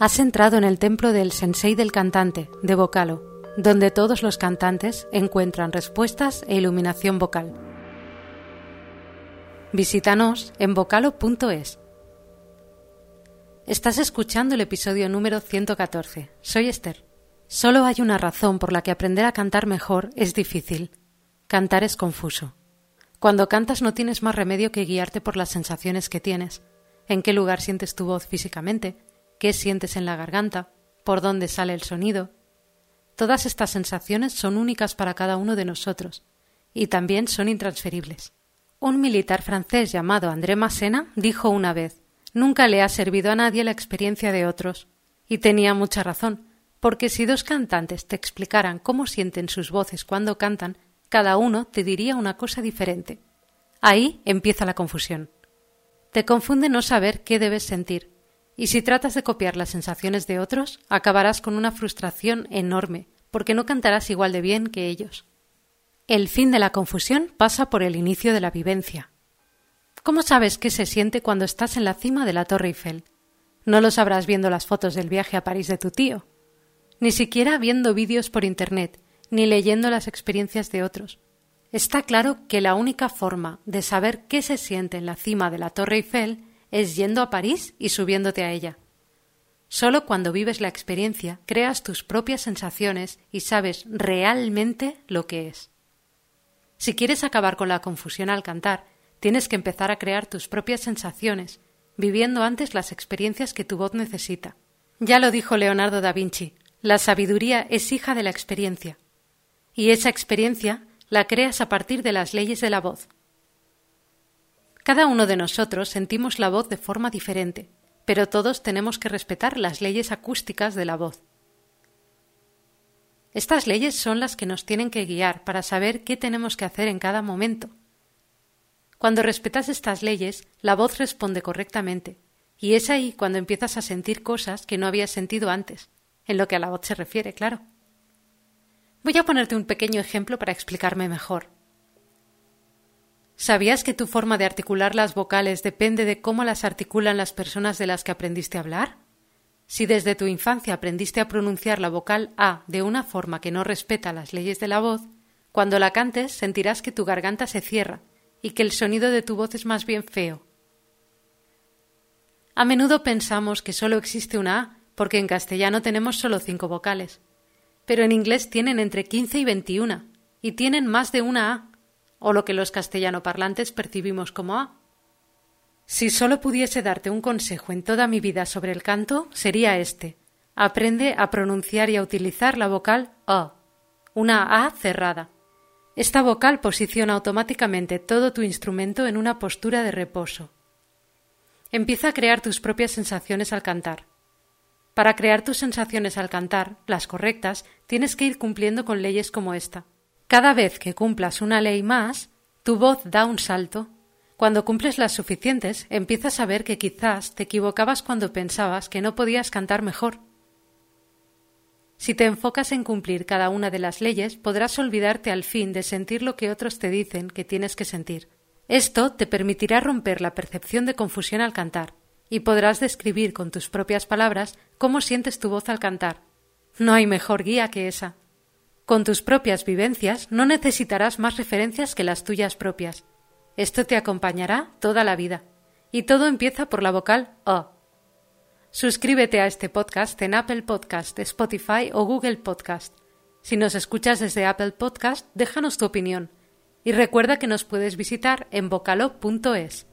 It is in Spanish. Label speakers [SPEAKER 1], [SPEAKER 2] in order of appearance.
[SPEAKER 1] Has entrado en el templo del Sensei del cantante, de Vocalo, donde todos los cantantes encuentran respuestas e iluminación vocal. Visítanos en vocalo.es. Estás escuchando el episodio número 114. Soy Esther. Solo hay una razón por la que aprender a cantar mejor es difícil. Cantar es confuso. Cuando cantas no tienes más remedio que guiarte por las sensaciones que tienes, en qué lugar sientes tu voz físicamente, qué sientes en la garganta, por dónde sale el sonido. Todas estas sensaciones son únicas para cada uno de nosotros y también son intransferibles. Un militar francés llamado André Massena dijo una vez Nunca le ha servido a nadie la experiencia de otros. Y tenía mucha razón, porque si dos cantantes te explicaran cómo sienten sus voces cuando cantan, cada uno te diría una cosa diferente. Ahí empieza la confusión. Te confunde no saber qué debes sentir, y si tratas de copiar las sensaciones de otros, acabarás con una frustración enorme, porque no cantarás igual de bien que ellos. El fin de la confusión pasa por el inicio de la vivencia. ¿Cómo sabes qué se siente cuando estás en la cima de la Torre Eiffel? No lo sabrás viendo las fotos del viaje a París de tu tío, ni siquiera viendo vídeos por Internet, ni leyendo las experiencias de otros. Está claro que la única forma de saber qué se siente en la cima de la Torre Eiffel es yendo a París y subiéndote a ella. Solo cuando vives la experiencia creas tus propias sensaciones y sabes realmente lo que es. Si quieres acabar con la confusión al cantar, tienes que empezar a crear tus propias sensaciones, viviendo antes las experiencias que tu voz necesita. Ya lo dijo Leonardo da Vinci, la sabiduría es hija de la experiencia. Y esa experiencia la creas a partir de las leyes de la voz, cada uno de nosotros sentimos la voz de forma diferente, pero todos tenemos que respetar las leyes acústicas de la voz. Estas leyes son las que nos tienen que guiar para saber qué tenemos que hacer en cada momento. Cuando respetas estas leyes, la voz responde correctamente, y es ahí cuando empiezas a sentir cosas que no habías sentido antes, en lo que a la voz se refiere, claro. Voy a ponerte un pequeño ejemplo para explicarme mejor. ¿Sabías que tu forma de articular las vocales depende de cómo las articulan las personas de las que aprendiste a hablar? Si desde tu infancia aprendiste a pronunciar la vocal A de una forma que no respeta las leyes de la voz, cuando la cantes sentirás que tu garganta se cierra y que el sonido de tu voz es más bien feo. A menudo pensamos que solo existe una A porque en castellano tenemos solo cinco vocales, pero en inglés tienen entre quince y veintiuna y tienen más de una A o lo que los castellano parlantes percibimos como A. Si solo pudiese darte un consejo en toda mi vida sobre el canto, sería este. Aprende a pronunciar y a utilizar la vocal A, una A cerrada. Esta vocal posiciona automáticamente todo tu instrumento en una postura de reposo. Empieza a crear tus propias sensaciones al cantar. Para crear tus sensaciones al cantar, las correctas, tienes que ir cumpliendo con leyes como esta. Cada vez que cumplas una ley más, tu voz da un salto. Cuando cumples las suficientes, empiezas a ver que quizás te equivocabas cuando pensabas que no podías cantar mejor. Si te enfocas en cumplir cada una de las leyes, podrás olvidarte al fin de sentir lo que otros te dicen que tienes que sentir. Esto te permitirá romper la percepción de confusión al cantar, y podrás describir con tus propias palabras cómo sientes tu voz al cantar. No hay mejor guía que esa. Con tus propias vivencias no necesitarás más referencias que las tuyas propias. Esto te acompañará toda la vida. Y todo empieza por la vocal O. Suscríbete a este podcast en Apple Podcast, Spotify o Google Podcast. Si nos escuchas desde Apple Podcast, déjanos tu opinión. Y recuerda que nos puedes visitar en vocalo.es.